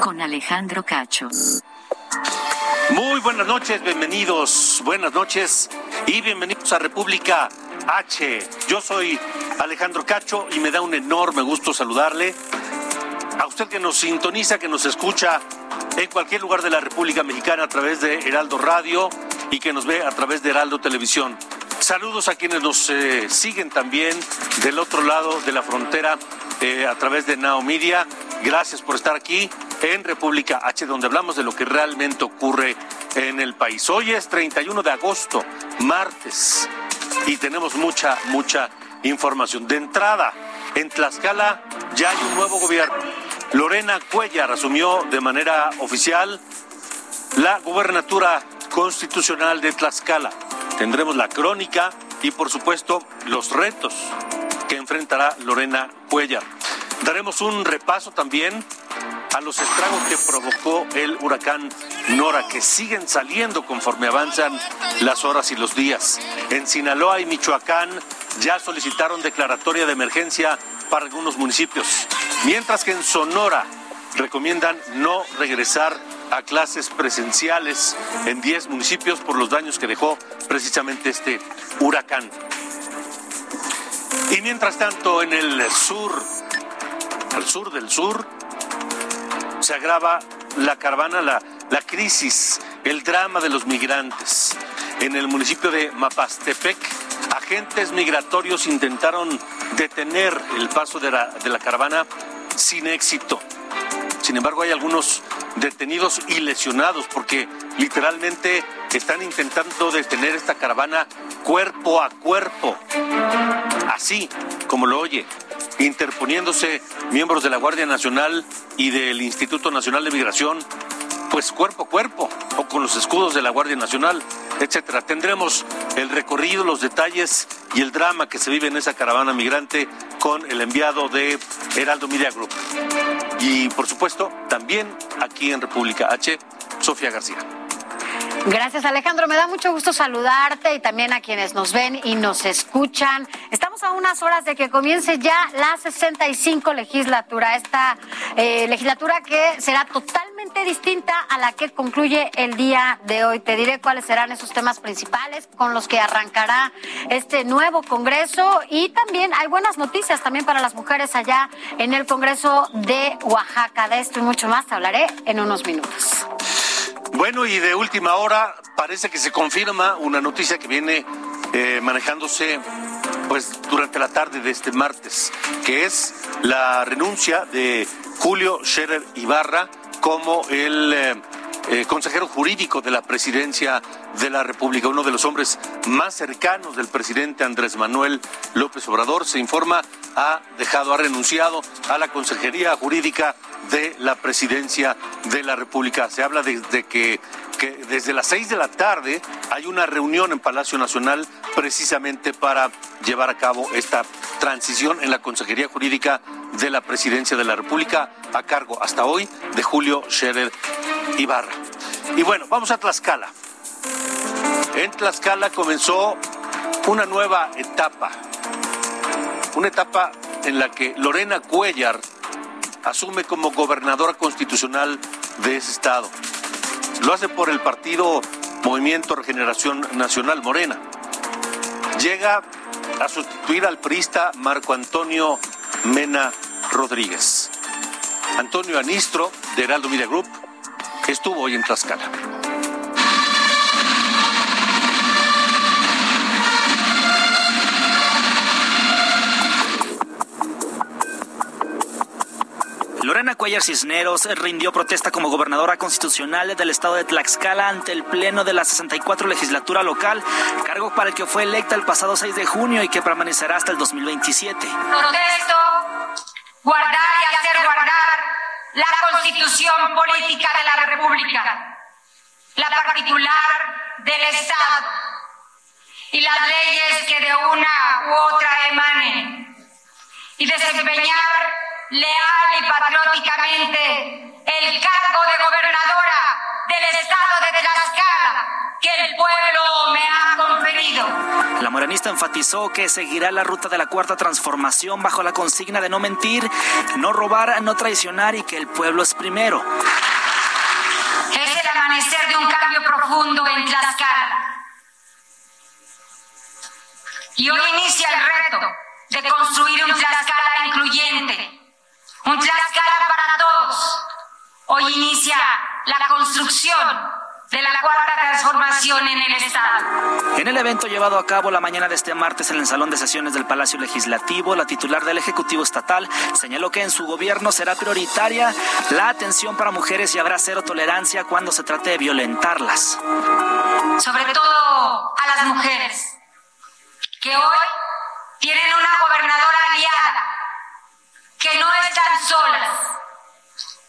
Con Alejandro Cacho. Muy buenas noches, bienvenidos, buenas noches y bienvenidos a República H. Yo soy Alejandro Cacho y me da un enorme gusto saludarle. A usted que nos sintoniza, que nos escucha en cualquier lugar de la República Mexicana a través de Heraldo Radio y que nos ve a través de Heraldo Televisión. Saludos a quienes nos eh, siguen también del otro lado de la frontera eh, a través de Now Media. Gracias por estar aquí en República H, donde hablamos de lo que realmente ocurre en el país. Hoy es 31 de agosto, martes, y tenemos mucha, mucha información. De entrada, en Tlaxcala ya hay un nuevo gobierno. Lorena Cuellar asumió de manera oficial la gubernatura constitucional de Tlaxcala. Tendremos la crónica y, por supuesto, los retos que enfrentará Lorena Cuellar. Daremos un repaso también a los estragos que provocó el huracán Nora, que siguen saliendo conforme avanzan las horas y los días. En Sinaloa y Michoacán ya solicitaron declaratoria de emergencia para algunos municipios, mientras que en Sonora recomiendan no regresar a clases presenciales en 10 municipios por los daños que dejó precisamente este huracán. Y mientras tanto, en el sur, al sur del sur, se agrava la caravana, la, la crisis, el drama de los migrantes. En el municipio de Mapastepec, agentes migratorios intentaron detener el paso de la, de la caravana sin éxito. Sin embargo, hay algunos detenidos y lesionados porque literalmente están intentando detener esta caravana cuerpo a cuerpo. Así como lo oye, interponiéndose miembros de la Guardia Nacional y del Instituto Nacional de Migración, pues cuerpo a cuerpo, o con los escudos de la Guardia Nacional, etcétera. Tendremos el recorrido, los detalles y el drama que se vive en esa caravana migrante con el enviado de Heraldo Media Group. Y por supuesto, también aquí en República H, Sofía García. Gracias Alejandro, me da mucho gusto saludarte y también a quienes nos ven y nos escuchan. Estamos a unas horas de que comience ya la 65 legislatura, esta eh, legislatura que será totalmente distinta a la que concluye el día de hoy. Te diré cuáles serán esos temas principales con los que arrancará este nuevo Congreso y también hay buenas noticias también para las mujeres allá en el Congreso de Oaxaca. De esto y mucho más te hablaré en unos minutos. Bueno, y de última hora parece que se confirma una noticia que viene eh, manejándose pues durante la tarde de este martes, que es la renuncia de Julio Scherer Ibarra como el eh, eh, consejero jurídico de la presidencia de la República, uno de los hombres más cercanos del presidente Andrés Manuel López Obrador, se informa, ha dejado, ha renunciado a la consejería jurídica de la presidencia de la República. Se habla desde que, desde las seis de la tarde hay una reunión en Palacio Nacional precisamente para llevar a cabo esta transición en la consejería jurídica de la presidencia de la República a cargo hasta hoy de Julio Scherer Ibarra. Y bueno, vamos a Tlaxcala. En Tlaxcala comenzó una nueva etapa, una etapa en la que Lorena Cuellar asume como gobernadora constitucional de ese estado. Lo hace por el partido Movimiento Regeneración Nacional Morena. Llega a sustituir al priista Marco Antonio Mena Rodríguez. Antonio Anistro, de Heraldo Media Group, estuvo hoy en Tlaxcala. Lorena Cuellar Cisneros rindió protesta como gobernadora constitucional del estado de Tlaxcala ante el Pleno de la 64 legislatura local, cargo para el que fue electa el pasado 6 de junio y que permanecerá hasta el 2027. Protesto guardar y hacer guardar la constitución política de la República, la particular del Estado y las leyes que de una u otra emanen y desempeñar leal y patrióticamente el cargo de gobernadora del estado de Tlaxcala que el pueblo me ha conferido. La morenista enfatizó que seguirá la ruta de la cuarta transformación bajo la consigna de no mentir, no robar, no traicionar y que el pueblo es primero. Es el amanecer de un cambio profundo en Tlaxcala. Y hoy inicia el reto de construir un Tlaxcala incluyente, un Tlaxcala para todos. Hoy inicia la construcción de la cuarta transformación en el Estado. En el evento llevado a cabo la mañana de este martes en el Salón de Sesiones del Palacio Legislativo, la titular del Ejecutivo Estatal señaló que en su gobierno será prioritaria la atención para mujeres y habrá cero tolerancia cuando se trate de violentarlas. Sobre todo a las mujeres, que hoy tienen una gobernadora aliada, que no están solas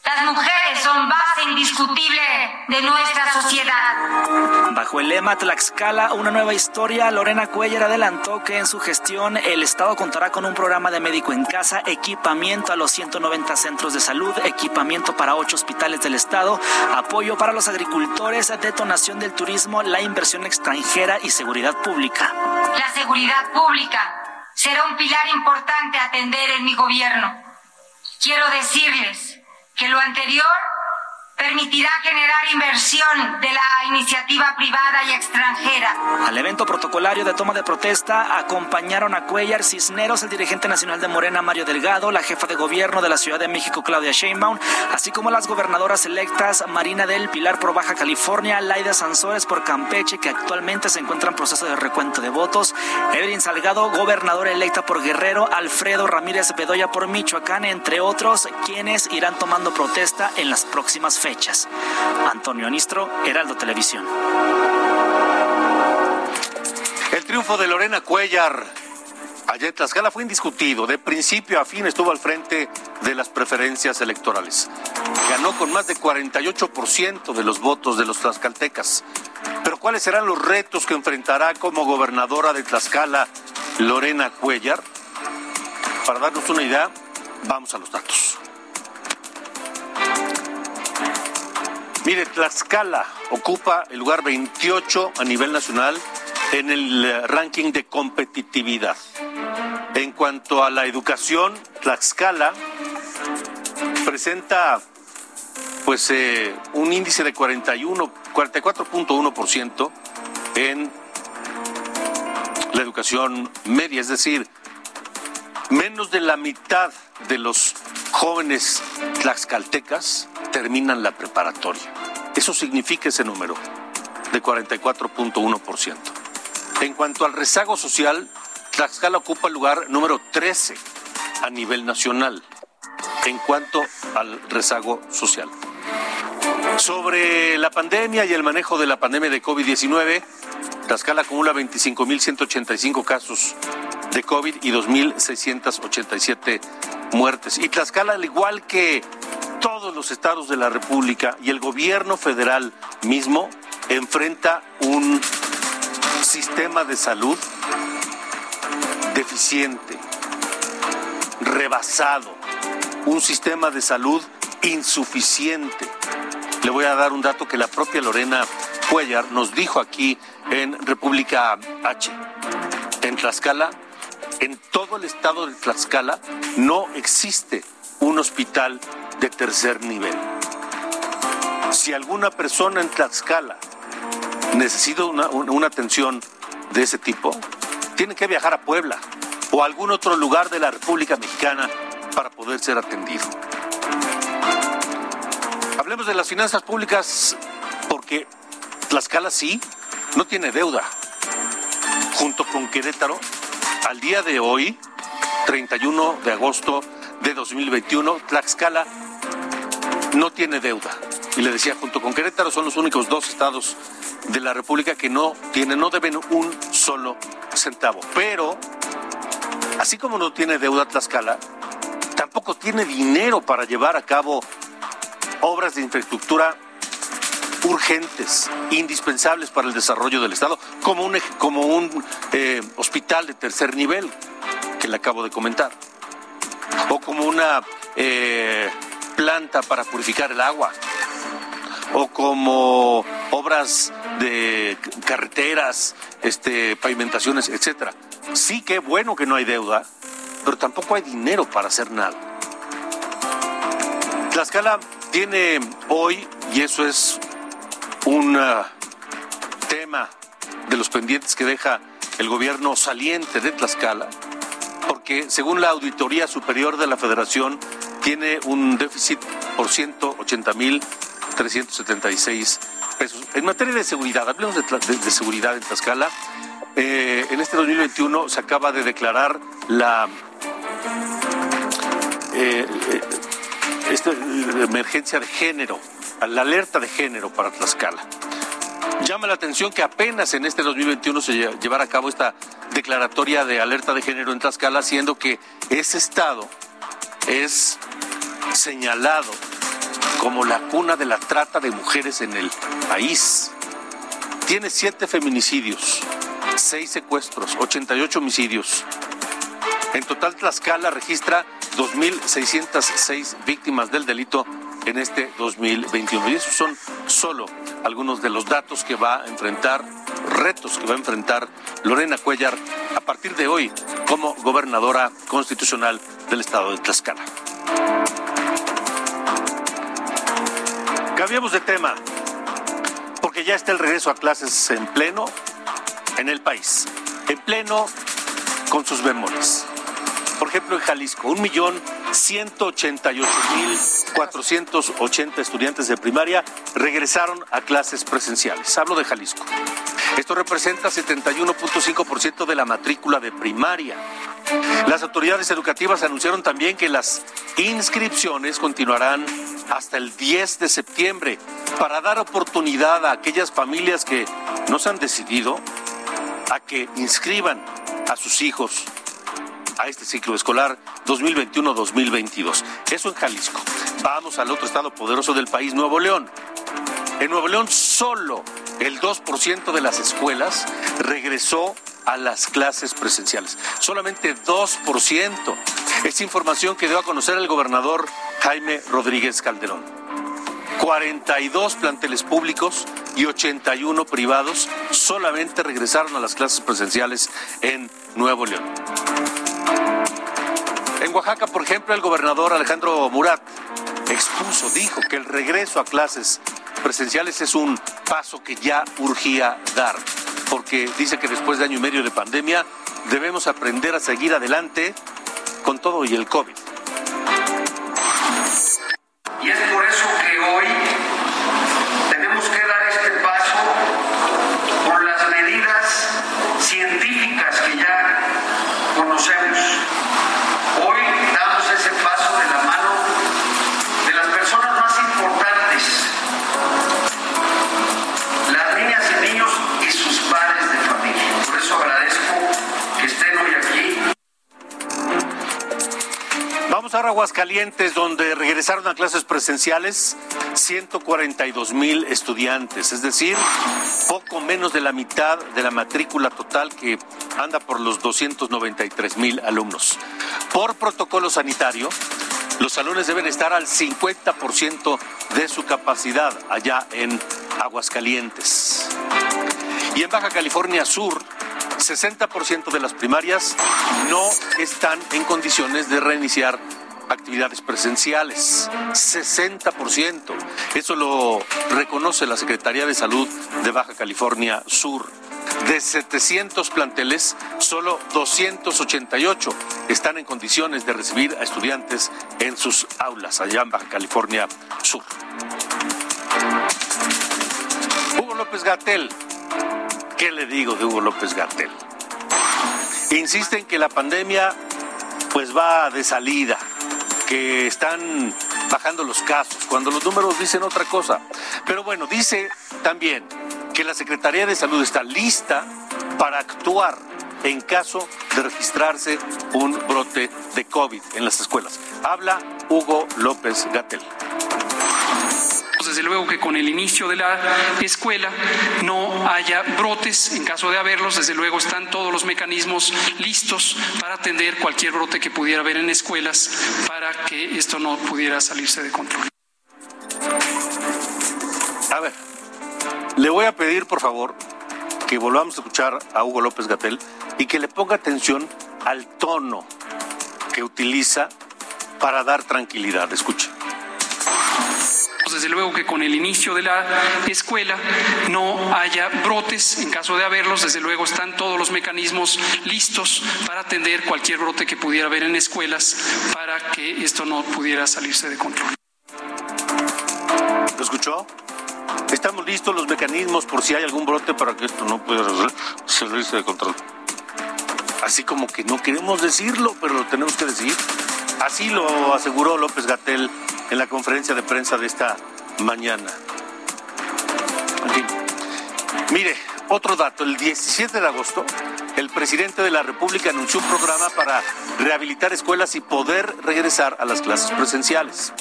las mujeres son base indiscutible de nuestra sociedad. Bajo el lema Tlaxcala, una nueva historia, Lorena Cuellar adelantó que en su gestión el Estado contará con un programa de médico en casa, equipamiento a los 190 centros de salud, equipamiento para ocho hospitales del Estado, apoyo para los agricultores, detonación del turismo, la inversión extranjera y seguridad pública. La seguridad pública será un pilar importante atender en mi gobierno. Quiero decirles que lo anterior permitirá generar inversión de la iniciativa privada y extranjera. Al evento protocolario de toma de protesta acompañaron a Cuellar Cisneros, el dirigente nacional de Morena Mario Delgado, la jefa de gobierno de la Ciudad de México Claudia Sheinbaum, así como las gobernadoras electas Marina del Pilar por Baja California, Laida Sansores por Campeche, que actualmente se encuentra en proceso de recuento de votos, Evelyn Salgado, gobernadora electa por Guerrero, Alfredo Ramírez Bedoya por Michoacán, entre otros, quienes irán tomando protesta en las próximas fechas Antonio Anistro, Heraldo Televisión. El triunfo de Lorena Cuellar en Tlaxcala fue indiscutido. De principio a fin estuvo al frente de las preferencias electorales. Ganó con más de 48% de los votos de los tlaxcaltecas. Pero ¿cuáles serán los retos que enfrentará como gobernadora de Tlaxcala Lorena Cuellar? Para darnos una idea, vamos a los datos. Mire, Tlaxcala ocupa el lugar 28 a nivel nacional en el eh, ranking de competitividad. En cuanto a la educación, Tlaxcala presenta pues eh, un índice de 41, 44.1% en la educación media, es decir, menos de la mitad de los jóvenes tlaxcaltecas terminan la preparatoria. Eso significa ese número de 44.1%. En cuanto al rezago social, Tlaxcala ocupa el lugar número 13 a nivel nacional en cuanto al rezago social. Sobre la pandemia y el manejo de la pandemia de COVID-19, Tlaxcala acumula 25.185 casos de COVID y 2.687 muertes. Y Tlaxcala, al igual que todos los estados de la República y el gobierno federal mismo, enfrenta un sistema de salud deficiente, rebasado, un sistema de salud insuficiente. Le voy a dar un dato que la propia Lorena Cuellar nos dijo aquí en República H. En Tlaxcala en todo el estado de Tlaxcala no existe un hospital de tercer nivel. Si alguna persona en Tlaxcala necesita una, atención de ese tipo, tiene que viajar a Puebla o a algún otro lugar de la República Mexicana para poder ser atendido. Hablemos de las finanzas públicas porque Tlaxcala sí no tiene deuda. Junto con Querétaro al día de hoy, 31 de agosto de 2021, Tlaxcala no tiene deuda. Y le decía, junto con Querétaro son los únicos dos estados de la República que no tienen, no deben un solo centavo. Pero, así como no tiene deuda Tlaxcala, tampoco tiene dinero para llevar a cabo obras de infraestructura urgentes, indispensables para el desarrollo del Estado, como un, como un eh, hospital de tercer nivel, que le acabo de comentar, o como una eh, planta para purificar el agua, o como obras de carreteras, este, pavimentaciones, etcétera. Sí que bueno que no hay deuda, pero tampoco hay dinero para hacer nada. Tlaxcala tiene hoy, y eso es un uh, tema de los pendientes que deja el gobierno saliente de Tlaxcala, porque según la Auditoría Superior de la Federación, tiene un déficit por 180 mil 376 pesos. En materia de seguridad, hablemos de, seguridad en Tlaxcala. Eh, en este 2021 se acaba de declarar la eh, eh, emergencia de género, la alerta de género para Tlaxcala. Llama la atención que apenas en este 2021 se llevará a cabo esta declaratoria de alerta de género en Tlaxcala, siendo que ese estado es señalado como la cuna de la trata de mujeres en el país. Tiene siete feminicidios, seis secuestros, 88 homicidios. En total, Tlaxcala registra 2.606 víctimas del delito en este 2021. Y esos son solo algunos de los datos que va a enfrentar, retos que va a enfrentar Lorena Cuellar a partir de hoy como gobernadora constitucional del estado de Tlaxcala. Cambiemos de tema, porque ya está el regreso a clases en pleno en el país, en pleno con sus bemoles. Por ejemplo, en Jalisco, un millón ciento ochenta y ocho mil cuatrocientos ochenta estudiantes de primaria regresaron a clases presenciales. Hablo de Jalisco. Esto representa 71.5% de la matrícula de primaria. Las autoridades educativas anunciaron también que las inscripciones continuarán hasta el 10 de septiembre para dar oportunidad a aquellas familias que no se han decidido a que inscriban a sus hijos a este ciclo escolar 2021-2022. Eso en Jalisco. Vamos al otro estado poderoso del país, Nuevo León. En Nuevo León solo el 2% de las escuelas regresó a las clases presenciales. Solamente 2%. Es información que dio a conocer el gobernador Jaime Rodríguez Calderón. 42 planteles públicos y 81 privados solamente regresaron a las clases presenciales en Nuevo León. En Oaxaca, por ejemplo, el gobernador Alejandro Murat expuso, dijo que el regreso a clases presenciales es un paso que ya urgía dar, porque dice que después de año y medio de pandemia debemos aprender a seguir adelante con todo y el COVID. Y es por Aguascalientes, donde regresaron a clases presenciales 142 mil estudiantes, es decir, poco menos de la mitad de la matrícula total que anda por los 293 mil alumnos. Por protocolo sanitario, los salones deben estar al 50% de su capacidad allá en Aguascalientes. Y en Baja California Sur, 60% de las primarias no están en condiciones de reiniciar actividades presenciales. 60%. Eso lo reconoce la Secretaría de Salud de Baja California Sur. De 700 planteles, solo 288 están en condiciones de recibir a estudiantes en sus aulas allá en Baja California Sur. Hugo López Gatel. ¿Qué le digo de Hugo López Gatel? Insisten que la pandemia pues va de salida, que están bajando los casos, cuando los números dicen otra cosa. Pero bueno, dice también que la Secretaría de Salud está lista para actuar en caso de registrarse un brote de COVID en las escuelas. Habla Hugo López Gatel desde luego que con el inicio de la escuela no haya brotes. En caso de haberlos, desde luego están todos los mecanismos listos para atender cualquier brote que pudiera haber en escuelas para que esto no pudiera salirse de control. A ver, le voy a pedir, por favor, que volvamos a escuchar a Hugo López Gatel y que le ponga atención al tono que utiliza para dar tranquilidad. Escuche desde luego que con el inicio de la escuela no haya brotes. En caso de haberlos, desde luego están todos los mecanismos listos para atender cualquier brote que pudiera haber en escuelas para que esto no pudiera salirse de control. ¿Lo escuchó? Estamos listos los mecanismos por si hay algún brote para que esto no pueda salirse de control. Así como que no queremos decirlo, pero lo tenemos que decir. Así lo aseguró López Gatel en la conferencia de prensa de esta mañana. Mire, otro dato, el 17 de agosto, el presidente de la República anunció un programa para rehabilitar escuelas y poder regresar a las clases presenciales.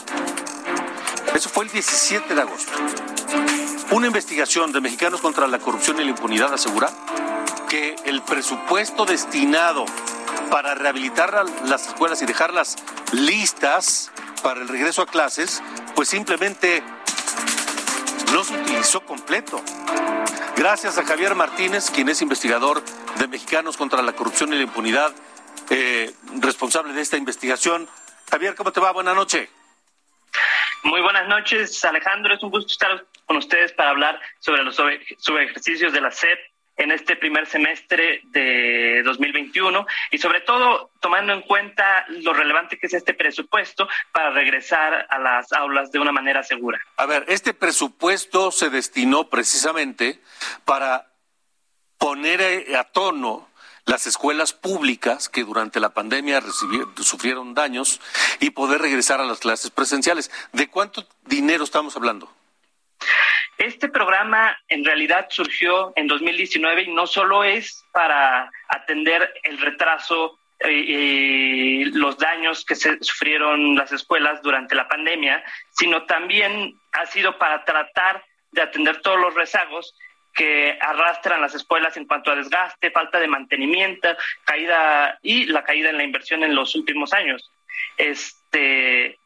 Eso fue el 17 de agosto. Una investigación de Mexicanos contra la Corrupción y la Impunidad asegura que el presupuesto destinado para rehabilitar las escuelas y dejarlas listas para el regreso a clases, pues simplemente no se utilizó completo. Gracias a Javier Martínez, quien es investigador de Mexicanos contra la Corrupción y la Impunidad, eh, responsable de esta investigación. Javier, ¿cómo te va? Buenas noches. Muy buenas noches, Alejandro. Es un gusto estar con ustedes para hablar sobre los ejercicios de la SEP en este primer semestre de 2021 y sobre todo tomando en cuenta lo relevante que es este presupuesto para regresar a las aulas de una manera segura. A ver, este presupuesto se destinó precisamente para poner a tono las escuelas públicas que durante la pandemia sufrieron daños y poder regresar a las clases presenciales. ¿De cuánto dinero estamos hablando? Este programa en realidad surgió en 2019 y no solo es para atender el retraso eh, eh, los daños que se sufrieron las escuelas durante la pandemia, sino también ha sido para tratar de atender todos los rezagos que arrastran las escuelas en cuanto a desgaste, falta de mantenimiento, caída y la caída en la inversión en los últimos años. Este,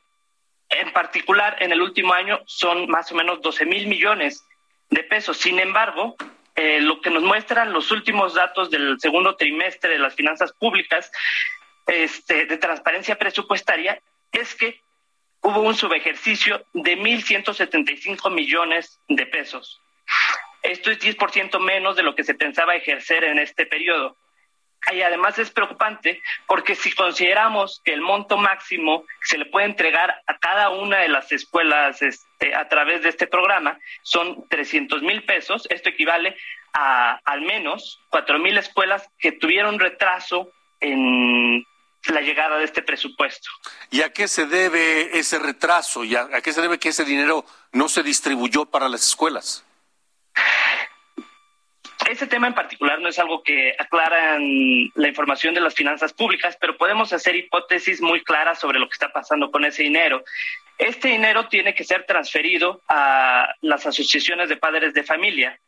en particular, en el último año son más o menos 12 mil millones de pesos. Sin embargo, eh, lo que nos muestran los últimos datos del segundo trimestre de las finanzas públicas este, de transparencia presupuestaria es que hubo un subejercicio de 1.175 millones de pesos. Esto es 10% menos de lo que se pensaba ejercer en este periodo. Y además es preocupante porque si consideramos que el monto máximo que se le puede entregar a cada una de las escuelas este, a través de este programa son 300 mil pesos, esto equivale a al menos 4 mil escuelas que tuvieron retraso en la llegada de este presupuesto. ¿Y a qué se debe ese retraso? ¿Y a qué se debe que ese dinero no se distribuyó para las escuelas? Ese tema en particular no es algo que aclaran la información de las finanzas públicas, pero podemos hacer hipótesis muy claras sobre lo que está pasando con ese dinero. Este dinero tiene que ser transferido a las asociaciones de padres de familia.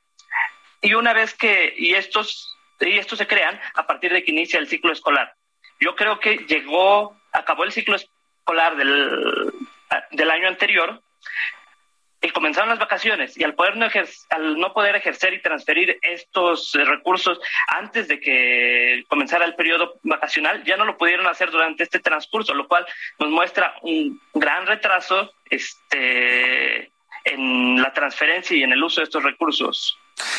Y una vez que, y estos, y estos se crean a partir de que inicia el ciclo escolar. Yo creo que llegó, acabó el ciclo escolar del, del año anterior y comenzaron las vacaciones y al, poder no al no poder ejercer y transferir estos eh, recursos antes de que comenzara el periodo vacacional, ya no lo pudieron hacer durante este transcurso, lo cual nos muestra un gran retraso este, en la transferencia y en el uso de estos recursos.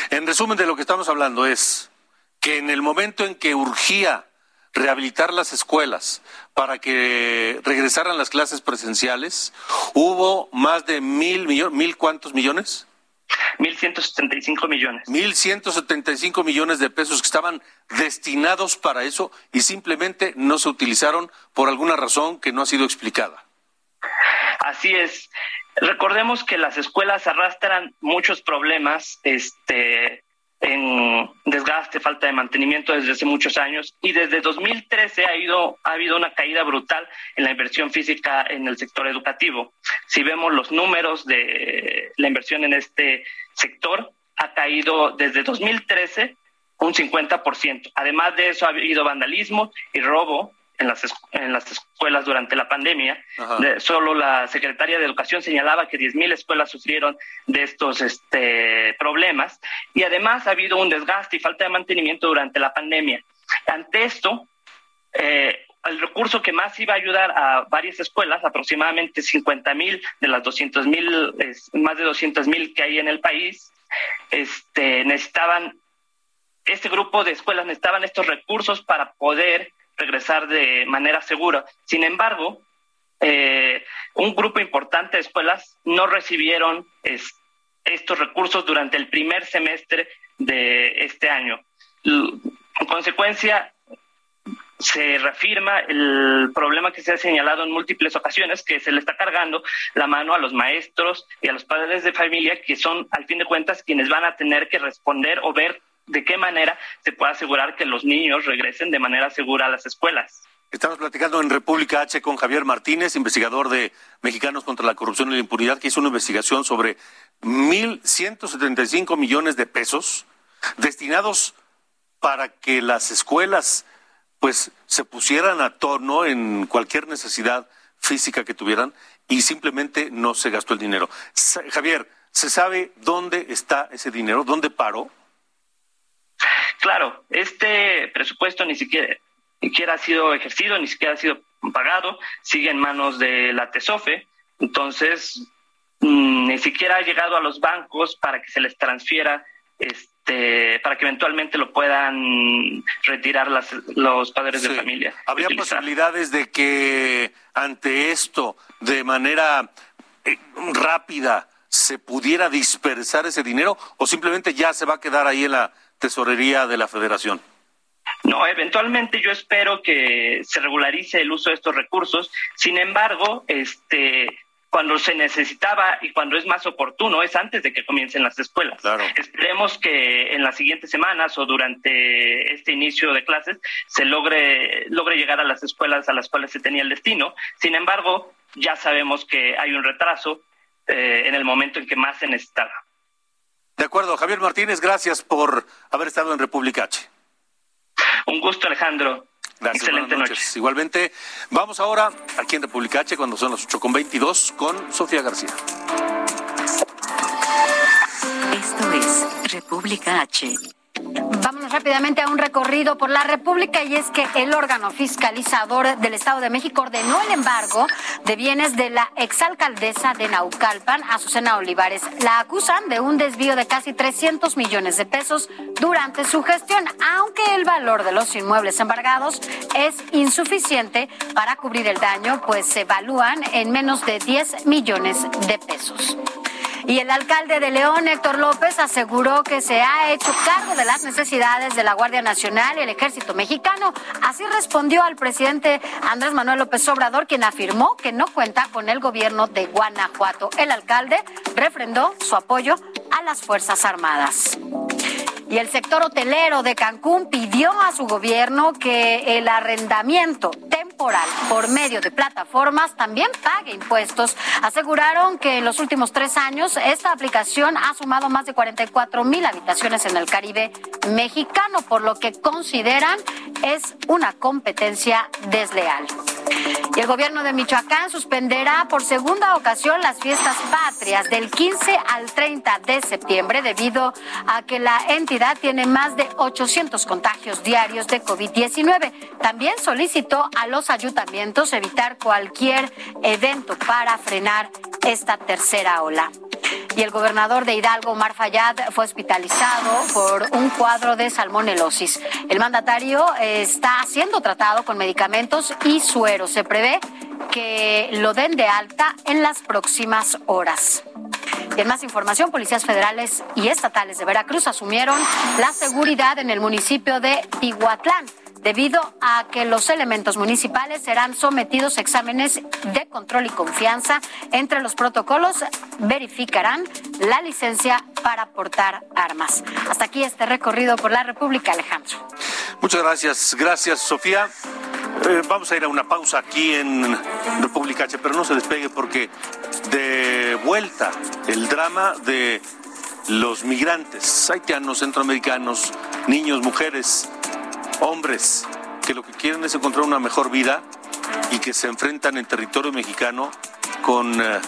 En resumen de lo que estamos hablando es que en el momento en que urgía rehabilitar las escuelas para que regresaran las clases presenciales, hubo más de mil millones, mil cuántos millones? Mil ciento setenta y cinco millones. Mil ciento setenta y cinco millones de pesos que estaban destinados para eso y simplemente no se utilizaron por alguna razón que no ha sido explicada. Así es. Recordemos que las escuelas arrastran muchos problemas, este, en desgaste, falta de mantenimiento desde hace muchos años y desde 2013 ha, ido, ha habido una caída brutal en la inversión física en el sector educativo. Si vemos los números de la inversión en este sector, ha caído desde 2013 un 50%. Además de eso, ha habido vandalismo y robo en las, en las escuelas durante la pandemia. solo la secretaria de Educación señalaba que 10.000 escuelas sufrieron de estos este, problemas y además ha habido un desgaste y falta de mantenimiento durante la pandemia. Ante esto, eh, el recurso que más iba a ayudar a varias escuelas, aproximadamente 50.000 de las 200.000, más de 200.000 que hay en el país, este, necesitaban, este grupo de escuelas necesitaban estos recursos para poder regresar de manera segura. Sin embargo, eh, un grupo importante de escuelas no recibieron estos recursos durante el primer semestre de este año. En consecuencia, se reafirma el problema que se ha señalado en múltiples ocasiones, que se le está cargando la mano a los maestros y a los padres de familia, que son, al fin de cuentas, quienes van a tener que responder o ver de qué manera se puede asegurar que los niños regresen de manera segura a las escuelas. Estamos platicando en República H con Javier Martínez, investigador de Mexicanos contra la Corrupción y la Impunidad, que hizo una investigación sobre 1.175 millones de pesos destinados para que las escuelas pues se pusieran a tono en cualquier necesidad física que tuvieran y simplemente no se gastó el dinero. Javier, ¿se sabe dónde está ese dinero? ¿Dónde paró? Claro, este presupuesto ni siquiera, ha sido ejercido, ni siquiera ha sido pagado, sigue en manos de la TESOFE, entonces mm, ni siquiera ha llegado a los bancos para que se les transfiera este, para que eventualmente lo puedan retirar los padres de familia. ¿Habría posibilidades de que ante esto, de manera eh, rápida, se pudiera dispersar ese dinero o simplemente ya se va a quedar ahí en la tesorería de la federación? No, eventualmente yo espero que se regularice el uso de estos recursos. Sin embargo, este, cuando se necesitaba y cuando es más oportuno es antes de que comiencen las escuelas. Esperemos que en las siguientes semanas o durante este inicio de clases se logre, logre llegar a las escuelas a las cuales se tenía el destino. Sin embargo, ya sabemos que hay un retraso eh, en el momento en que más se necesitaba. De acuerdo, Javier Martínez, gracias por haber estado en República H. Un gusto, Alejandro. Gracias, Excelente noche. Igualmente, vamos ahora aquí en República H cuando son las 8.22 con Sofía García. Esto es República H. Rápidamente a un recorrido por la República y es que el órgano fiscalizador del Estado de México ordenó el embargo de bienes de la exalcaldesa de Naucalpan, Azucena Olivares. La acusan de un desvío de casi 300 millones de pesos durante su gestión, aunque el valor de los inmuebles embargados es insuficiente para cubrir el daño, pues se evalúan en menos de 10 millones de pesos. Y el alcalde de León, Héctor López, aseguró que se ha hecho cargo de las necesidades de la Guardia Nacional y el Ejército Mexicano. Así respondió al presidente Andrés Manuel López Obrador, quien afirmó que no cuenta con el gobierno de Guanajuato. El alcalde refrendó su apoyo a las Fuerzas Armadas. Y el sector hotelero de Cancún pidió a su gobierno que el arrendamiento temporal por medio de plataformas también pague impuestos. Aseguraron que en los últimos tres años esta aplicación ha sumado más de 44 mil habitaciones en el Caribe mexicano, por lo que consideran es una competencia desleal. Y el gobierno de Michoacán suspenderá por segunda ocasión las fiestas patrias del 15 al 30 de septiembre debido a que la entidad tiene más de 800 contagios diarios de COVID-19. También solicitó a los ayuntamientos evitar cualquier evento para frenar esta tercera ola. Y el gobernador de Hidalgo, Omar Fayad, fue hospitalizado por un cuadro de salmonelosis. El mandatario está siendo tratado con medicamentos y suero. Se prevé que lo den de alta en las próximas horas. En más información, policías federales y estatales de Veracruz asumieron la seguridad en el municipio de Tihuatlán debido a que los elementos municipales serán sometidos a exámenes de control y confianza. Entre los protocolos verificarán la licencia para portar armas. Hasta aquí este recorrido por la República, Alejandro. Muchas gracias. Gracias, Sofía. Eh, vamos a ir a una pausa aquí en República H, pero no se despegue porque de vuelta el drama de los migrantes haitianos, centroamericanos, niños, mujeres, hombres, que lo que quieren es encontrar una mejor vida y que se enfrentan en territorio mexicano con eh,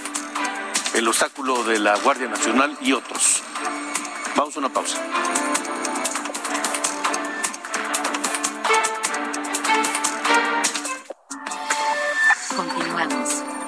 el obstáculo de la Guardia Nacional y otros. Vamos a una pausa.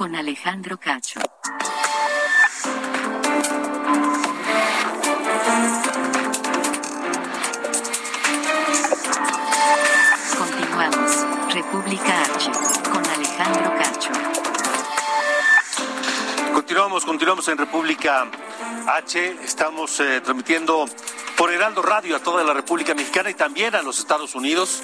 Con Alejandro Cacho. Continuamos. República H con Alejandro Cacho. Continuamos, continuamos en República H. Estamos eh, transmitiendo por Heraldo Radio a toda la República Mexicana y también a los Estados Unidos,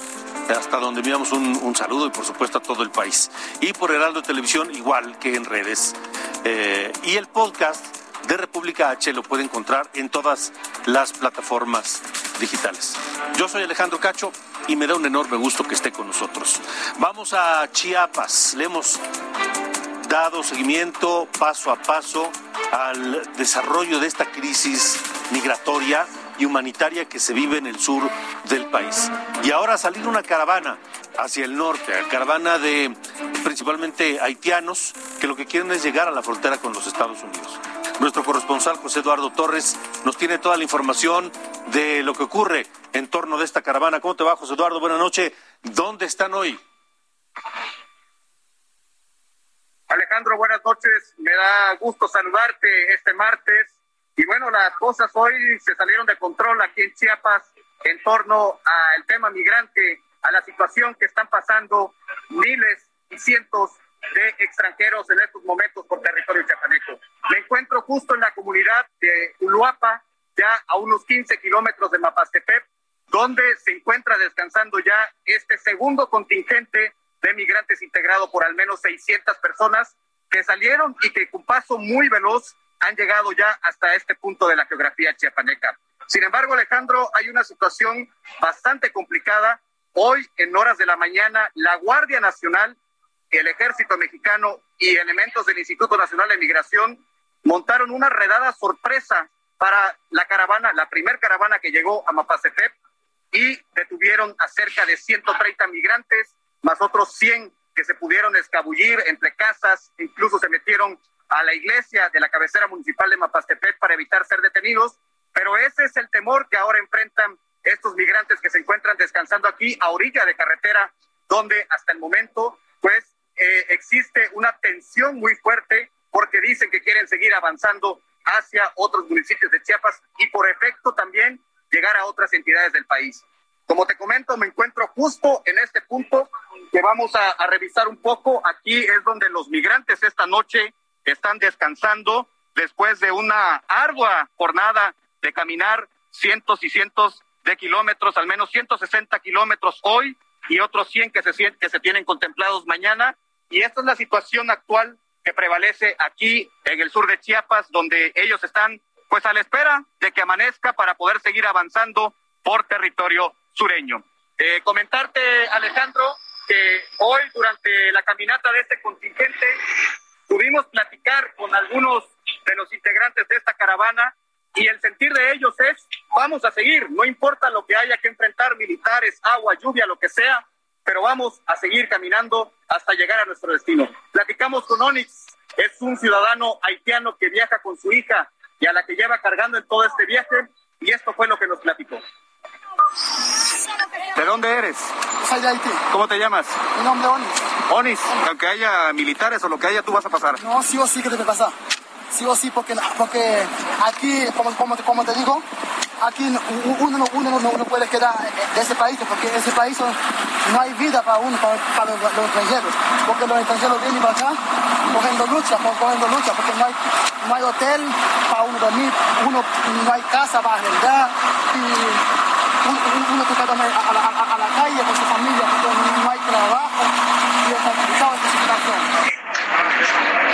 hasta donde enviamos un, un saludo y por supuesto a todo el país. Y por Heraldo Televisión, igual que en redes. Eh, y el podcast de República H lo puede encontrar en todas las plataformas digitales. Yo soy Alejandro Cacho y me da un enorme gusto que esté con nosotros. Vamos a Chiapas. Le hemos dado seguimiento paso a paso al desarrollo de esta crisis migratoria y humanitaria que se vive en el sur del país. Y ahora ha salido una caravana hacia el norte, caravana de principalmente haitianos que lo que quieren es llegar a la frontera con los Estados Unidos. Nuestro corresponsal José Eduardo Torres nos tiene toda la información de lo que ocurre en torno de esta caravana. ¿Cómo te va, José Eduardo? Buenas noches. ¿Dónde están hoy? Alejandro, buenas noches. Me da gusto saludarte este martes. Y bueno, las cosas hoy se salieron de control aquí en Chiapas en torno al tema migrante, a la situación que están pasando miles y cientos de extranjeros en estos momentos por territorio chiapaneco. Me encuentro justo en la comunidad de Uluapa, ya a unos 15 kilómetros de Mapastepec, donde se encuentra descansando ya este segundo contingente de migrantes integrado por al menos 600 personas que salieron y que con paso muy veloz han llegado ya hasta este punto de la geografía chiapaneca. Sin embargo, Alejandro, hay una situación bastante complicada. Hoy, en horas de la mañana, la Guardia Nacional, el Ejército Mexicano y elementos del Instituto Nacional de Migración montaron una redada sorpresa para la caravana, la primer caravana que llegó a Mapacetep y detuvieron a cerca de 130 migrantes, más otros 100 que se pudieron escabullir entre casas, incluso se metieron a la iglesia de la cabecera municipal de Mapastepec para evitar ser detenidos, pero ese es el temor que ahora enfrentan estos migrantes que se encuentran descansando aquí a orilla de carretera, donde hasta el momento, pues, eh, existe una tensión muy fuerte porque dicen que quieren seguir avanzando hacia otros municipios de Chiapas y por efecto también llegar a otras entidades del país. Como te comento, me encuentro justo en este punto que vamos a, a revisar un poco. Aquí es donde los migrantes esta noche están descansando después de una ardua jornada de caminar cientos y cientos de kilómetros, al menos 160 kilómetros hoy y otros 100 que se, que se tienen contemplados mañana. Y esta es la situación actual que prevalece aquí en el sur de Chiapas, donde ellos están pues a la espera de que amanezca para poder seguir avanzando por territorio sureño. Eh, comentarte, Alejandro, que hoy durante la caminata de este contingente pudimos platicar con algunos de los integrantes de esta caravana y el sentir de ellos es, vamos a seguir, no importa lo que haya que enfrentar, militares, agua, lluvia, lo que sea, pero vamos a seguir caminando hasta llegar a nuestro destino. Platicamos con Onix, es un ciudadano haitiano que viaja con su hija y a la que lleva cargando en todo este viaje, y esto fue lo que nos platicó. ¿De dónde eres? Soy de Haití. ¿Cómo te llamas? Mi nombre es Onis. Onis, aunque haya militares o lo que haya, tú vas a pasar. No, sí o sí que debe pasar. Sí o sí, porque, porque aquí, como, te digo, aquí uno, uno, no, puede quedar de ese país, porque ese país no hay vida para uno, para, los, extranjeros. Porque los extranjeros vienen para acá cogiendo lucha, cogiendo lucha, porque no hay, no hay hotel para uno dormir, uno, no hay casa para arrendar, uno, uno toca a, a, a, la calle con su familia, porque no hay trabajo, y es complicado esta situación.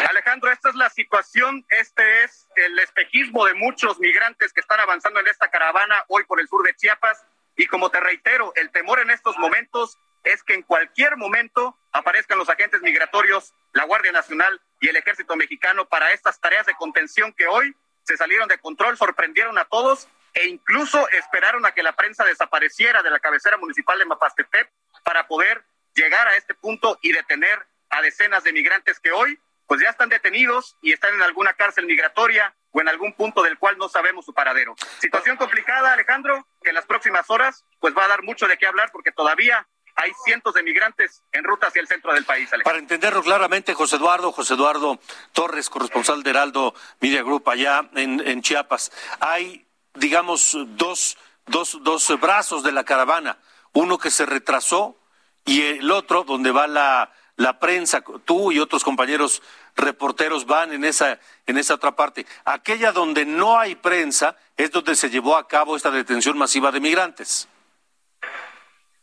Alejandro, esta es la situación, este es el espejismo de muchos migrantes que están avanzando en esta caravana hoy por el sur de Chiapas y como te reitero, el temor en estos momentos es que en cualquier momento aparezcan los agentes migratorios, la Guardia Nacional y el Ejército Mexicano para estas tareas de contención que hoy se salieron de control, sorprendieron a todos e incluso esperaron a que la prensa desapareciera de la cabecera municipal de Mapastepec para poder llegar a este punto y detener a decenas de migrantes que hoy pues ya están detenidos y están en alguna cárcel migratoria o en algún punto del cual no sabemos su paradero. Situación complicada, Alejandro, que en las próximas horas pues va a dar mucho de qué hablar porque todavía hay cientos de migrantes en ruta hacia el centro del país. Para entenderlo claramente, José Eduardo, José Eduardo Torres, corresponsal de Heraldo Media Group allá en, en Chiapas, hay, digamos, dos, dos, dos brazos de la caravana, uno que se retrasó y el otro donde va la la prensa, tú y otros compañeros reporteros van en esa, en esa otra parte. Aquella donde no hay prensa es donde se llevó a cabo esta detención masiva de migrantes.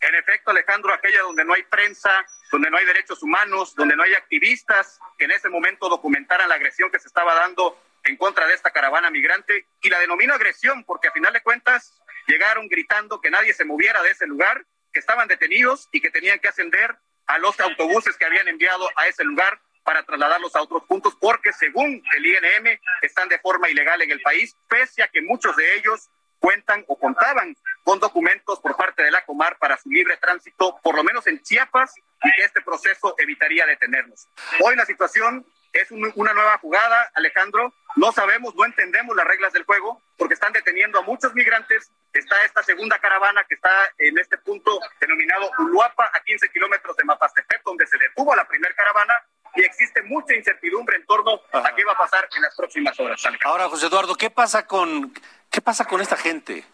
En efecto, Alejandro, aquella donde no hay prensa, donde no hay derechos humanos, donde no hay activistas que en ese momento documentaran la agresión que se estaba dando en contra de esta caravana migrante. Y la denomino agresión porque a final de cuentas llegaron gritando que nadie se moviera de ese lugar, que estaban detenidos y que tenían que ascender a los autobuses que habían enviado a ese lugar para trasladarlos a otros puntos, porque según el INM están de forma ilegal en el país, pese a que muchos de ellos cuentan o contaban con documentos por parte de la Comar para su libre tránsito, por lo menos en Chiapas, y que este proceso evitaría detenernos. Hoy la situación es una nueva jugada, Alejandro. No sabemos, no entendemos las reglas del juego, porque están deteniendo a muchos migrantes. Está esta segunda caravana que está en este punto denominado Uluapa, a 15 kilómetros de Mapastepec, donde se detuvo la primera caravana. Y existe mucha incertidumbre en torno a qué va a pasar en las próximas horas. Ahora, José Eduardo, ¿qué pasa con qué pasa con esta gente?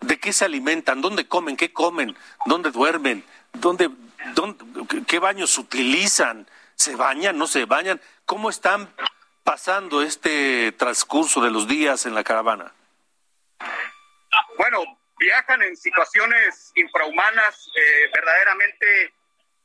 ¿De qué se alimentan? ¿Dónde comen? ¿Qué comen? ¿Dónde duermen? ¿Dónde, dónde qué baños utilizan? ¿Se bañan? ¿No se bañan? ¿Cómo están pasando este transcurso de los días en la caravana? Bueno, viajan en situaciones infrahumanas eh, verdaderamente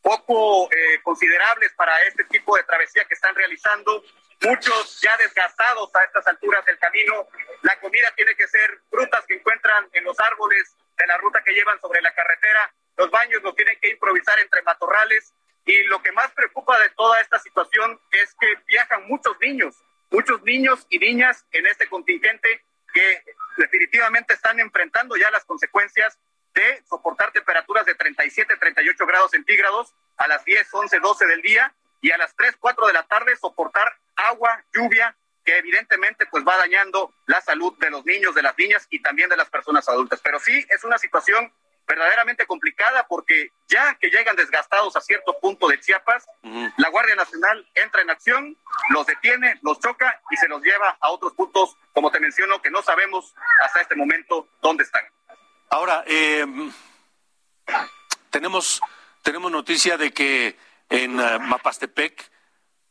poco eh, considerables para este tipo de travesía que están realizando. Muchos ya desgastados a estas alturas del camino. La comida tiene que ser frutas que encuentran en los árboles de la ruta que llevan sobre la carretera. Los baños los tienen que improvisar entre matorrales. Y lo que más preocupa de toda esta situación es que viajan muchos niños, muchos niños y niñas en este contingente que definitivamente están enfrentando ya las consecuencias de soportar temperaturas de 37, 38 grados centígrados a las 10, 11, 12 del día y a las 3, 4 de la tarde soportar agua, lluvia, que evidentemente pues va dañando la salud de los niños, de las niñas y también de las personas adultas. Pero sí es una situación verdaderamente complicada porque ya que llegan desgastados a cierto punto de Chiapas, la Guardia Nacional entra en acción, los detiene, los choca y se los lleva a otros puntos, como te menciono, que no sabemos hasta este momento dónde están. Ahora, eh, tenemos, tenemos noticia de que en uh, Mapastepec,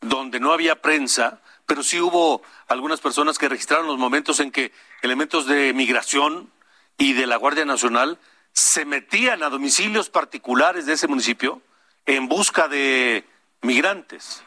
donde no había prensa, pero sí hubo algunas personas que registraron los momentos en que elementos de migración y de la Guardia Nacional se metían a domicilios particulares de ese municipio en busca de migrantes.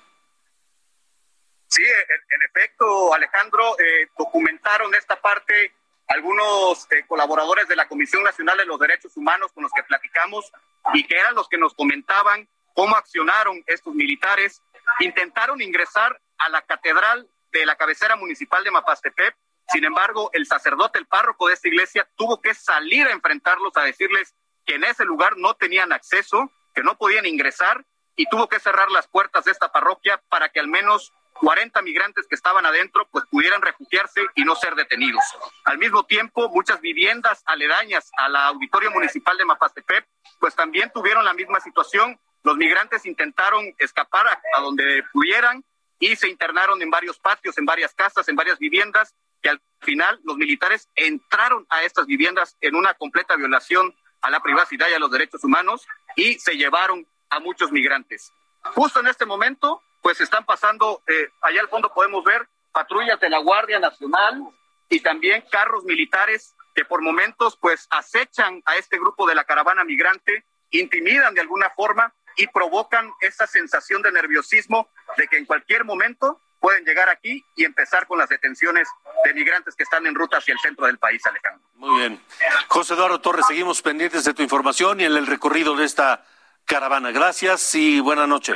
Sí, en, efecto, Alejandro, eh, documentaron esta parte algunos eh, colaboradores de la Comisión Nacional de los Derechos Humanos con los que platicamos y que eran los que nos comentaban cómo accionaron estos militares. Intentaron ingresar a la catedral de la cabecera municipal de Mapastepec sin embargo, el sacerdote, el párroco de esta iglesia, tuvo que salir a enfrentarlos, a decirles que en ese lugar no tenían acceso, que no podían ingresar y tuvo que cerrar las puertas de esta parroquia para que al menos 40 migrantes que estaban adentro pues pudieran refugiarse y no ser detenidos. Al mismo tiempo, muchas viviendas aledañas al auditorio municipal de Mapastepec pues también tuvieron la misma situación. Los migrantes intentaron escapar a, donde pudieran y se internaron en varios patios, en varias casas, en varias viviendas, que al final los militares entraron a estas viviendas en una completa violación a la privacidad y a los derechos humanos y se llevaron a muchos migrantes. Justo en este momento, pues están pasando, eh, allá al fondo podemos ver patrullas de la Guardia Nacional y también carros militares que por momentos pues acechan a este grupo de la caravana migrante, intimidan de alguna forma y provocan esa sensación de nerviosismo de que en cualquier momento pueden llegar aquí y empezar con las detenciones de migrantes que están en ruta hacia el centro del país, Alejandro. Muy bien. José Eduardo Torres, seguimos pendientes de tu información y en el recorrido de esta caravana. Gracias y buena noche.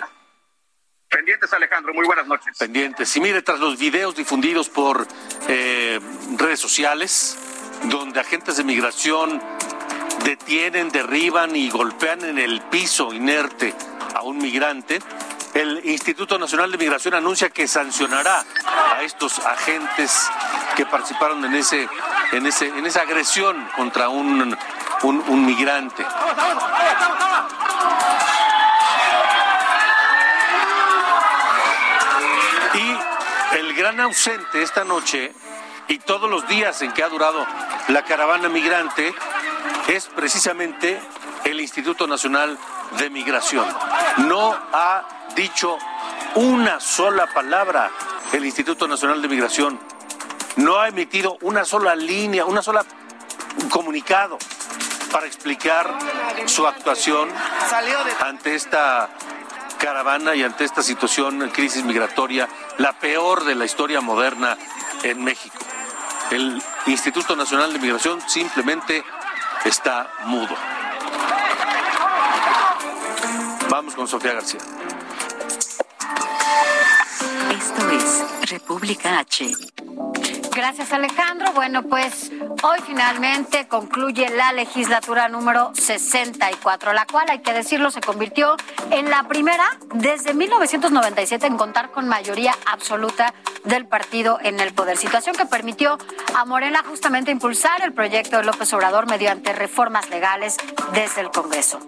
Pendientes, Alejandro. Muy buenas noches. Pendientes. Y mire, tras los videos difundidos por eh, redes sociales, donde agentes de migración detienen, derriban y golpean en el piso inerte a un migrante, el Instituto Nacional de Migración anuncia que sancionará a estos agentes que participaron en ese en ese en esa agresión contra un, un, un migrante. Y el gran ausente esta noche y todos los días en que ha durado la caravana migrante es precisamente el Instituto Nacional de Migración. No ha dicho una sola palabra el Instituto Nacional de Migración. No ha emitido una sola línea, una sola comunicado para explicar su actuación ante esta caravana y ante esta situación, crisis migratoria, la peor de la historia moderna en México. El Instituto Nacional de Migración simplemente está mudo. Vamos con Sofía García. Esto es República H. Gracias Alejandro. Bueno, pues hoy finalmente concluye la legislatura número 64, la cual, hay que decirlo, se convirtió en la primera desde 1997 en contar con mayoría absoluta del partido en el poder. Situación que permitió a Morena justamente impulsar el proyecto de López Obrador mediante reformas legales desde el Congreso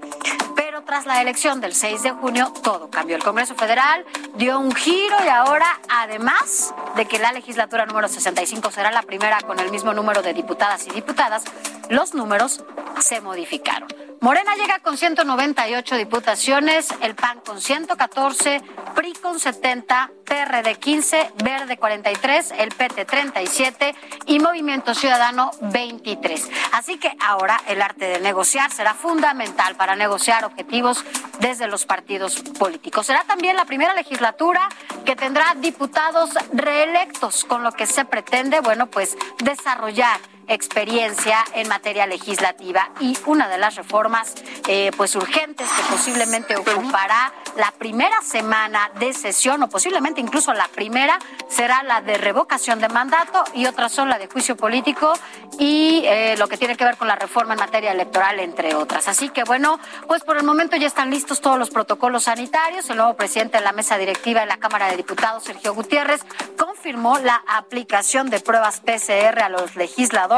tras la elección del 6 de junio todo cambió. El Congreso Federal dio un giro y ahora, además de que la legislatura número 65 será la primera con el mismo número de diputadas y diputadas, los números se modificaron. Morena llega con 198 diputaciones, el PAN con 114, PRI con 70, PRD 15, Verde 43, el PT 37 y Movimiento Ciudadano 23. Así que ahora el arte de negociar será fundamental para negociar objetivos desde los partidos políticos. Será también la primera legislatura que tendrá diputados reelectos, con lo que se pretende, bueno, pues desarrollar experiencia en materia legislativa y una de las reformas eh, pues urgentes que posiblemente ocupará la primera semana de sesión o posiblemente incluso la primera será la de revocación de mandato y otras son la de juicio político y eh, lo que tiene que ver con la reforma en materia electoral entre otras. Así que bueno, pues por el momento ya están listos todos los protocolos sanitarios. El nuevo presidente de la mesa directiva de la Cámara de Diputados, Sergio Gutiérrez, confirmó la aplicación de pruebas PCR a los legisladores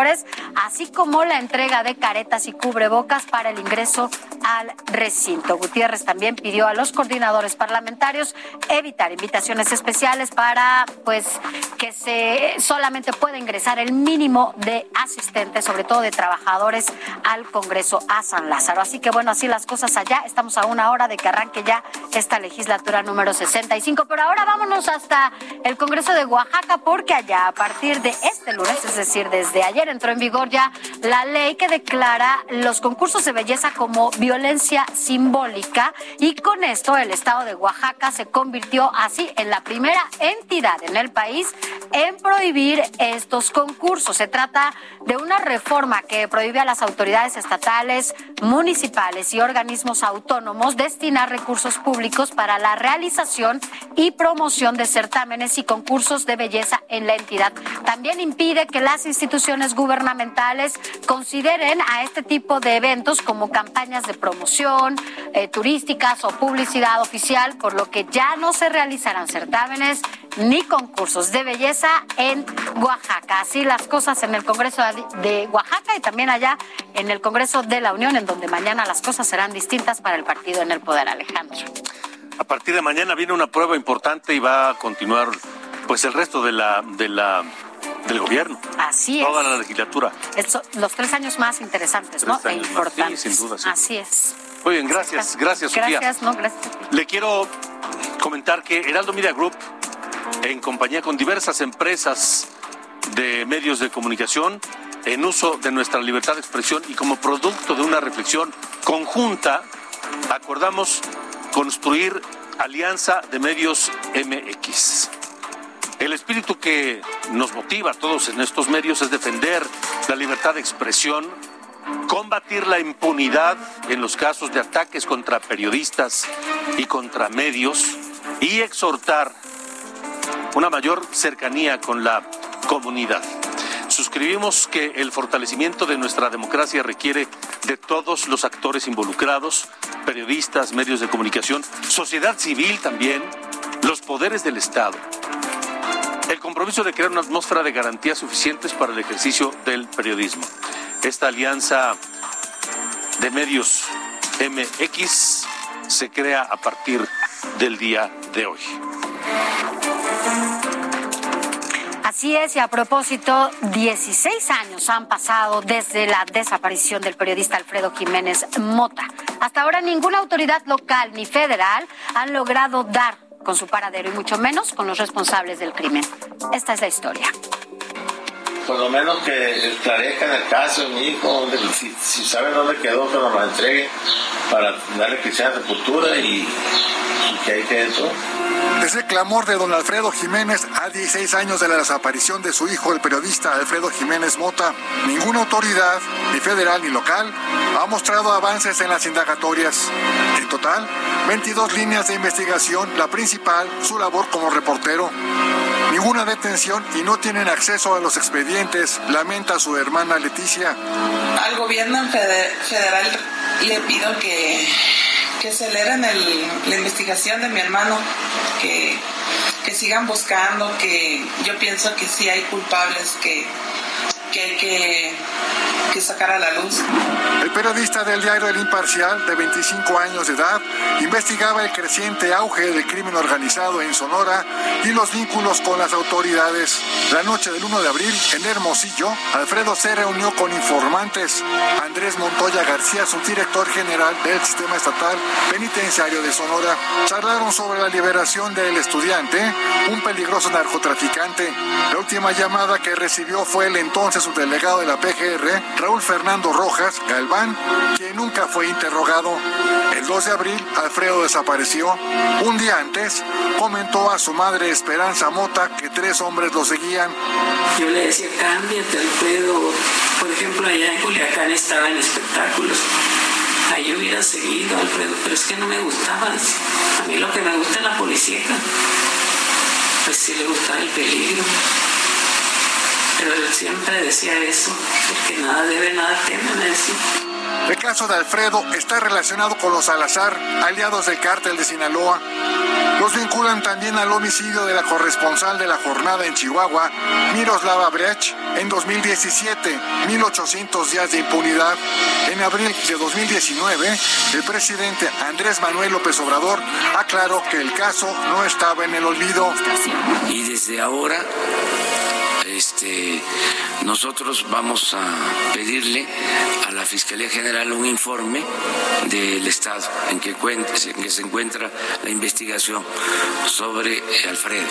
así como la entrega de caretas y cubrebocas para el ingreso al recinto. Gutiérrez también pidió a los coordinadores parlamentarios evitar invitaciones especiales para pues que se solamente pueda ingresar el mínimo de asistentes, sobre todo de trabajadores al Congreso a San Lázaro. Así que bueno, así las cosas allá. Estamos a una hora de que arranque ya esta legislatura número 65. Pero ahora vámonos hasta el Congreso de Oaxaca porque allá a partir de este lunes, es decir, desde ayer entró en vigor ya la ley que declara los concursos de belleza como violencia simbólica y con esto el estado de Oaxaca se convirtió así en la primera entidad en el país en prohibir estos concursos. Se trata de una reforma que prohíbe a las autoridades estatales, municipales y organismos autónomos destinar recursos públicos para la realización y promoción de certámenes y concursos de belleza en la entidad. También impide que las instituciones gubernamentales consideren a este tipo de eventos como campañas de promoción eh, turísticas o publicidad oficial, por lo que ya no se realizarán certámenes ni concursos de belleza en Oaxaca. Así las cosas en el Congreso de Oaxaca y también allá en el Congreso de la Unión, en donde mañana las cosas serán distintas para el partido en el poder, Alejandro. A partir de mañana viene una prueba importante y va a continuar pues el resto de la de la del gobierno. Así es. Toda la legislatura. los tres años más interesantes, ¿no? e importantes. sin duda. Así es. Muy bien, gracias, gracias, Sofía. Gracias, no, gracias. Le quiero comentar que Heraldo Media Group, en compañía con diversas empresas de medios de comunicación, en uso de nuestra libertad de expresión y como producto de una reflexión conjunta, acordamos construir Alianza de Medios MX. El espíritu que nos motiva a todos en estos medios es defender la libertad de expresión, combatir la impunidad en los casos de ataques contra periodistas y contra medios y exhortar una mayor cercanía con la comunidad. Suscribimos que el fortalecimiento de nuestra democracia requiere de todos los actores involucrados, periodistas, medios de comunicación, sociedad civil también, los poderes del Estado. El compromiso de crear una atmósfera de garantías suficientes para el ejercicio del periodismo. Esta alianza de medios MX se crea a partir del día de hoy. Así es, y a propósito, 16 años han pasado desde la desaparición del periodista Alfredo Jiménez Mota. Hasta ahora ninguna autoridad local ni federal han logrado dar con su paradero y mucho menos con los responsables del crimen. Esta es la historia por lo menos que esclarezcan el caso de mi hijo, si, si, saben dónde quedó, que nos lo entreguen para darle cristiana sepultura y, y que hay que eso. Es el clamor de don Alfredo Jiménez a 16 años de la desaparición de su hijo, el periodista Alfredo Jiménez Mota. Ninguna autoridad, ni federal ni local, ha mostrado avances en las indagatorias. En total, 22 líneas de investigación, la principal, su labor como reportero ninguna detención y no tienen acceso a los expedientes, lamenta su hermana Leticia. Al gobierno federal le pido que, que aceleren la investigación de mi hermano, que, que sigan buscando, que yo pienso que sí hay culpables, que que hay la luz. El periodista del diario El Imparcial, de 25 años de edad, investigaba el creciente auge del crimen organizado en Sonora y los vínculos con las autoridades. La noche del 1 de abril, en Hermosillo, Alfredo se reunió con informantes. Andrés Montoya García, subdirector general del Sistema Estatal Penitenciario de Sonora, charlaron sobre la liberación del estudiante, un peligroso narcotraficante. La última llamada que recibió fue el entonces su delegado de la PGR, Raúl Fernando Rojas Galván, quien nunca fue interrogado. El 2 de abril, Alfredo desapareció. Un día antes, comentó a su madre Esperanza Mota que tres hombres lo seguían. Yo le decía, cámbiate, Alfredo. Por ejemplo, allá en Culiacán estaba en espectáculos. Ahí hubiera seguido, Alfredo, pero es que no me gustaba. A mí lo que me gusta es la policía. Pues sí le gustaba el peligro. Pero él siempre decía eso, porque nada debe, nada teme, me decía. El caso de Alfredo está relacionado con los Salazar, aliados del cártel de Sinaloa. Los vinculan también al homicidio de la corresponsal de la jornada en Chihuahua, Miroslava Brecht, en 2017, 1800 días de impunidad. En abril de 2019, el presidente Andrés Manuel López Obrador aclaró que el caso no estaba en el olvido. Y desde ahora este, nosotros vamos a pedirle a la Fiscalía General un informe del estado en que, se encuentra la investigación sobre Alfredo.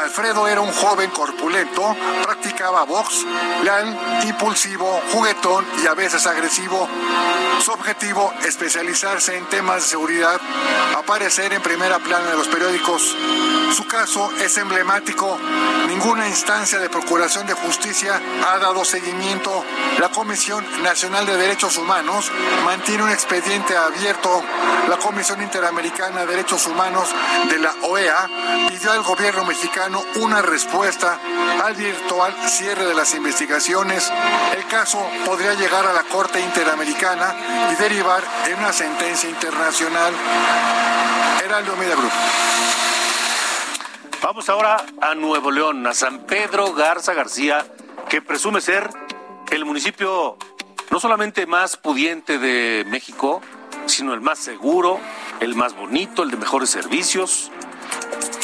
Alfredo era un joven corpulento, practicaba box, leal, impulsivo, juguetón y a veces agresivo. Su objetivo, especializarse en temas de seguridad, aparecer en primera plana de los periódicos. Su caso es emblemático. Ninguna instancia de Procuración de Justicia ha dado seguimiento. La Comisión Nacional de Derechos Humanos mantiene un expediente abierto. La Comisión Interamericana de Derechos Humanos de la OEA pidió al gobierno mexicano una respuesta al virtual cierre de las investigaciones. El caso podría llegar a la Corte Interamericana y derivar en una sentencia internacional. Heraldo Media. Vamos ahora a Nuevo León, a San Pedro Garza García, que presume ser el municipio no solamente más pudiente de México, sino el más seguro, el más bonito, el de mejores servicios,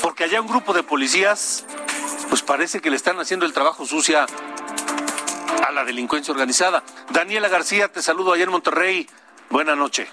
porque allá un grupo de policías, pues parece que le están haciendo el trabajo sucia a la delincuencia organizada. Daniela García, te saludo allá en Monterrey. Buenas noches.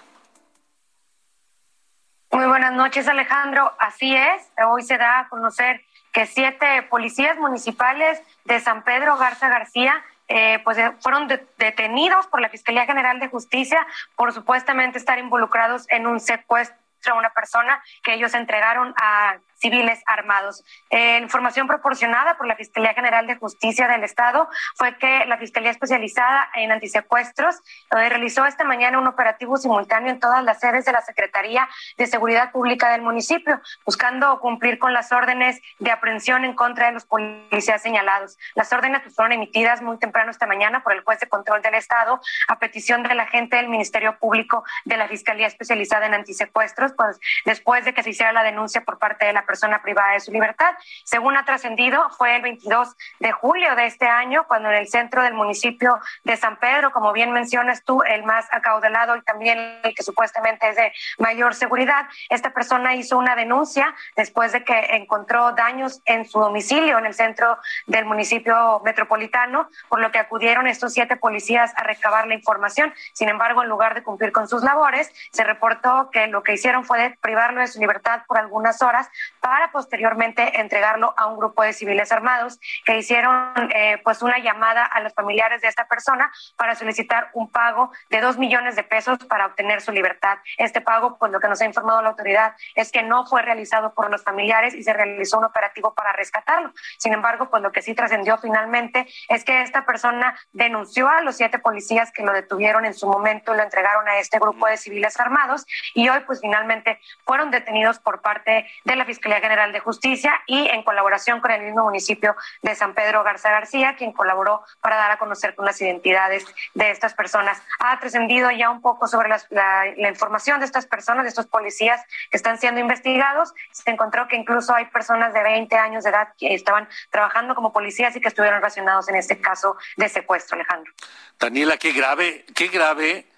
Muy buenas noches, Alejandro. Así es, hoy se da a conocer que siete policías municipales de San Pedro Garza García eh, pues eh, fueron detenidos por la Fiscalía General de Justicia por supuestamente estar involucrados en un secuestro a una persona que ellos entregaron a civiles armados. Eh, información proporcionada por la Fiscalía General de Justicia del Estado fue que la Fiscalía Especializada en Antisecuestros eh, realizó esta mañana un operativo simultáneo en todas las sedes de la Secretaría de Seguridad Pública del municipio, buscando cumplir con las órdenes de aprehensión en contra de los policías señalados. Las órdenes pues, fueron emitidas muy temprano esta mañana por el juez de control del Estado a petición de la gente del Ministerio Público de la Fiscalía Especializada en Antisecuestros, pues después de que se hiciera la denuncia por parte de la persona privada de su libertad. Según ha trascendido, fue el 22 de julio de este año cuando en el centro del municipio de San Pedro, como bien mencionas tú, el más acaudalado y también el que supuestamente es de mayor seguridad, esta persona hizo una denuncia después de que encontró daños en su domicilio en el centro del municipio metropolitano, por lo que acudieron estos siete policías a recabar la información. Sin embargo, en lugar de cumplir con sus labores, se reportó que lo que hicieron fue privarlo de su libertad por algunas horas para posteriormente entregarlo a un grupo de civiles armados que hicieron eh, pues una llamada a los familiares de esta persona para solicitar un pago de dos millones de pesos para obtener su libertad. Este pago, pues lo que nos ha informado la autoridad es que no fue realizado por los familiares y se realizó un operativo para rescatarlo. Sin embargo, pues lo que sí trascendió finalmente es que esta persona denunció a los siete policías que lo detuvieron en su momento, lo entregaron a este grupo de civiles armados y hoy pues finalmente fueron detenidos por parte de la Fiscalía General de Justicia y en colaboración con el mismo municipio de San Pedro Garza García, quien colaboró para dar a conocer con las identidades de estas personas. Ha trascendido ya un poco sobre la, la, información de estas personas, de estos policías que están siendo investigados. Se encontró que incluso hay personas de 20 años de edad que estaban trabajando como policías y que estuvieron relacionados en este caso de secuestro, Alejandro. Daniela, qué grave, qué grave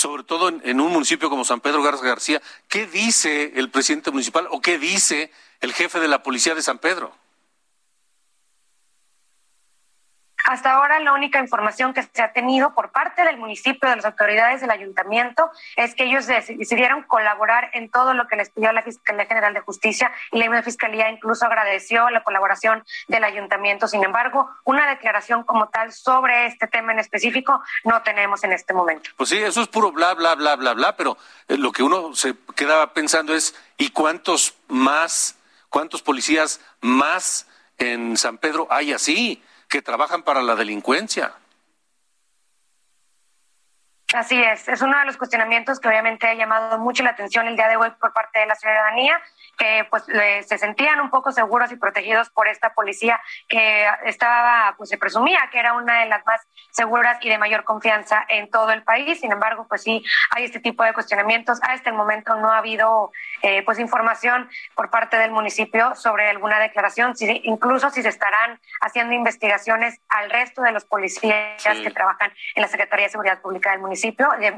sobre todo en, un municipio como San Pedro Garza García, ¿qué dice el presidente municipal o qué dice el jefe de la policía de San Pedro? Hasta ahora la única información que se ha tenido por parte del municipio, de las autoridades del ayuntamiento, es que ellos decidieron colaborar en todo lo que les pidió la Fiscalía General de Justicia y la misma Fiscalía incluso agradeció la colaboración del ayuntamiento. Sin embargo, una declaración como tal sobre este tema en específico no tenemos en este momento. Pues sí, eso es puro bla, bla, bla, bla, bla, pero eh, lo que uno se quedaba pensando es, ¿y cuántos más, cuántos policías más en San Pedro hay así? Que trabajan para la delincuencia. Así es, es uno de los cuestionamientos que obviamente ha llamado mucho la atención el día de hoy por parte de la ciudadanía que pues se sentían un poco seguros y protegidos por esta policía que estaba, pues se presumía que era una de las más seguras y de mayor confianza en todo el país. Sin embargo, pues sí, hay este tipo de cuestionamientos. A este momento no ha habido eh, pues información por parte del municipio sobre alguna declaración, si, incluso si se estarán haciendo investigaciones al resto de los policías que trabajan en la Secretaría de Seguridad Pública del municipio.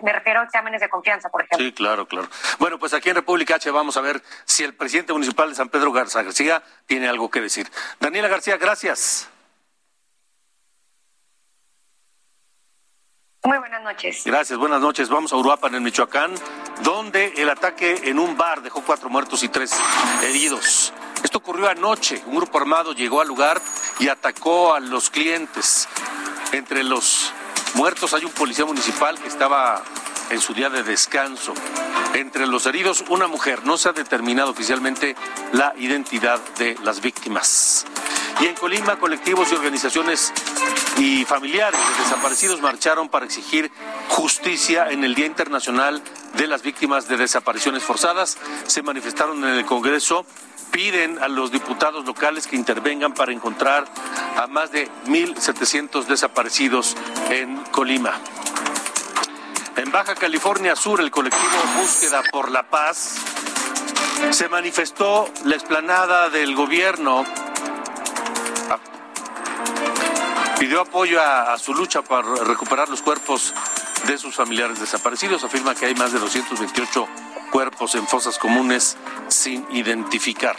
Me refiero a exámenes de confianza, por ejemplo. Sí, claro, claro. Bueno, pues aquí en República H vamos a ver si el presidente presidente municipal de San Pedro Garza García tiene algo que decir. Daniela García, gracias. Muy buenas noches. Gracias, buenas noches. Vamos a Uruapan, en Michoacán, donde el ataque en un bar dejó cuatro muertos y tres heridos. Esto ocurrió anoche. Un grupo armado llegó al lugar y atacó a los clientes. Entre los muertos hay un policía municipal que estaba en su día de descanso. Entre los heridos, una mujer. No se ha determinado oficialmente la identidad de las víctimas. Y en Colima, colectivos y organizaciones y familiares de desaparecidos marcharon para exigir justicia en el Día Internacional de las Víctimas de Desapariciones Forzadas. Se manifestaron en el Congreso piden a los diputados locales que intervengan para encontrar a más de 1.700 desaparecidos en Colima. En Baja California Sur, el colectivo Búsqueda por la Paz Se manifestó la explanada del gobierno. Pidió apoyo a, a su lucha para recuperar los cuerpos de sus familiares desaparecidos. Afirma que hay más de 228 cuerpos en fosas comunes sin identificar.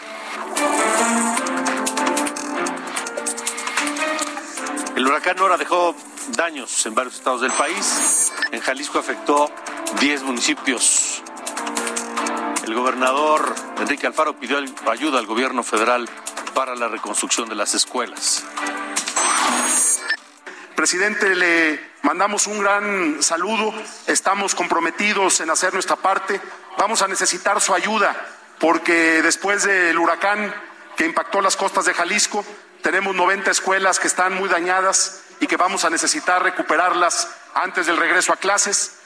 El huracán Nora dejó daños en varios estados del país. En Jalisco afectó 10 municipios. El gobernador Enrique Alfaro pidió ayuda al gobierno federal para la reconstrucción de las escuelas. Presidente, le mandamos un gran saludo. Estamos comprometidos en hacer nuestra parte. Vamos a necesitar su ayuda porque después del huracán que impactó las costas de Jalisco, tenemos 90 escuelas que están muy dañadas y que vamos a necesitar recuperarlas antes del regreso a clases.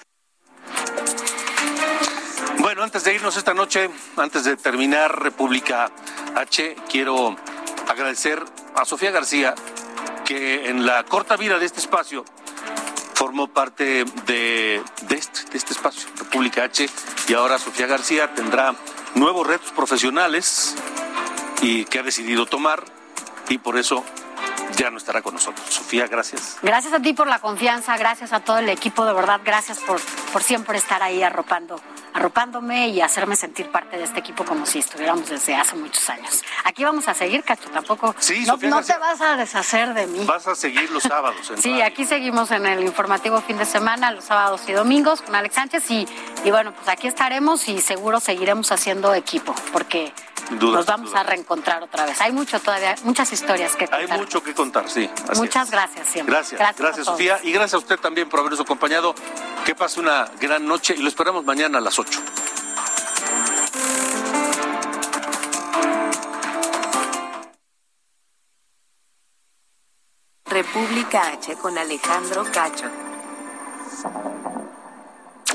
Bueno, antes de irnos esta noche, antes de terminar República H, quiero agradecer a Sofía García, que en la corta vida de este espacio formó parte de, este, de este espacio, República H, y ahora Sofía García tendrá nuevos retos profesionales y que ha decidido tomar, y por eso ya no estará con nosotros. Sofía, gracias. Gracias a ti por la confianza, gracias a todo el equipo, de verdad, gracias por, por siempre estar ahí arropando, arropándome y hacerme sentir parte de este equipo como si estuviéramos desde hace muchos años. Aquí vamos a seguir, Cacho, tampoco. Sí, no, Sofía no García. te vas a deshacer de mí. Vas a seguir los sábados. En Sí, radio. aquí seguimos en el informativo fin de semana, los sábados y domingos con Alex Sánchez y, y bueno, pues aquí estaremos y seguro seguiremos haciendo equipo porque duda, nos vamos duda. a reencontrar otra vez. Hay mucho todavía, muchas historias que Hay contar. mucho que contar, sí. así Muchas es. gracias siempre. Gracias, Gracias gracias. Sofía. Y gracias a usted también por habernos acompañado. Que pase una gran noche y lo esperamos mañana a las 8. República H con Alejandro Cacho.